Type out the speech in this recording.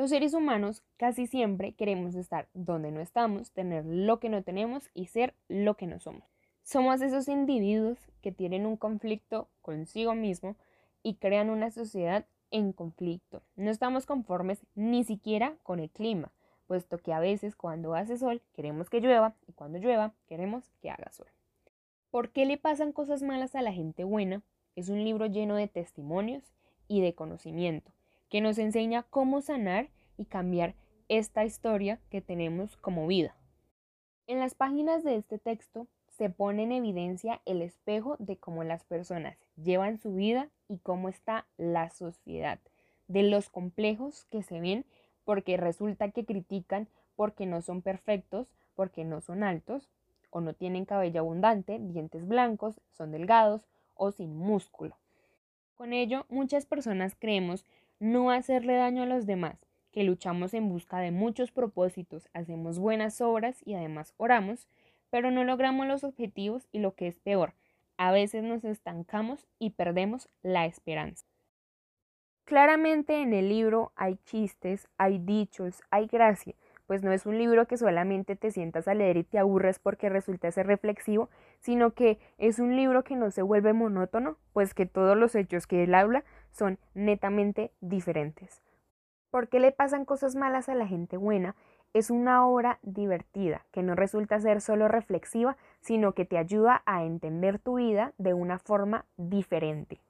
Los seres humanos casi siempre queremos estar donde no estamos, tener lo que no tenemos y ser lo que no somos. Somos esos individuos que tienen un conflicto consigo mismo y crean una sociedad en conflicto. No estamos conformes ni siquiera con el clima, puesto que a veces cuando hace sol queremos que llueva y cuando llueva queremos que haga sol. ¿Por qué le pasan cosas malas a la gente buena? Es un libro lleno de testimonios y de conocimiento que nos enseña cómo sanar y cambiar esta historia que tenemos como vida. En las páginas de este texto se pone en evidencia el espejo de cómo las personas llevan su vida y cómo está la sociedad, de los complejos que se ven porque resulta que critican porque no son perfectos, porque no son altos o no tienen cabello abundante, dientes blancos, son delgados o sin músculo. Con ello, muchas personas creemos no hacerle daño a los demás, que luchamos en busca de muchos propósitos, hacemos buenas obras y además oramos, pero no logramos los objetivos y lo que es peor, a veces nos estancamos y perdemos la esperanza. Claramente en el libro hay chistes, hay dichos, hay gracia, pues no es un libro que solamente te sientas a leer y te aburres porque resulta ser reflexivo, sino que es un libro que no se vuelve monótono, pues que todos los hechos que él habla son netamente diferentes. ¿Por qué le pasan cosas malas a la gente buena? Es una obra divertida, que no resulta ser solo reflexiva, sino que te ayuda a entender tu vida de una forma diferente.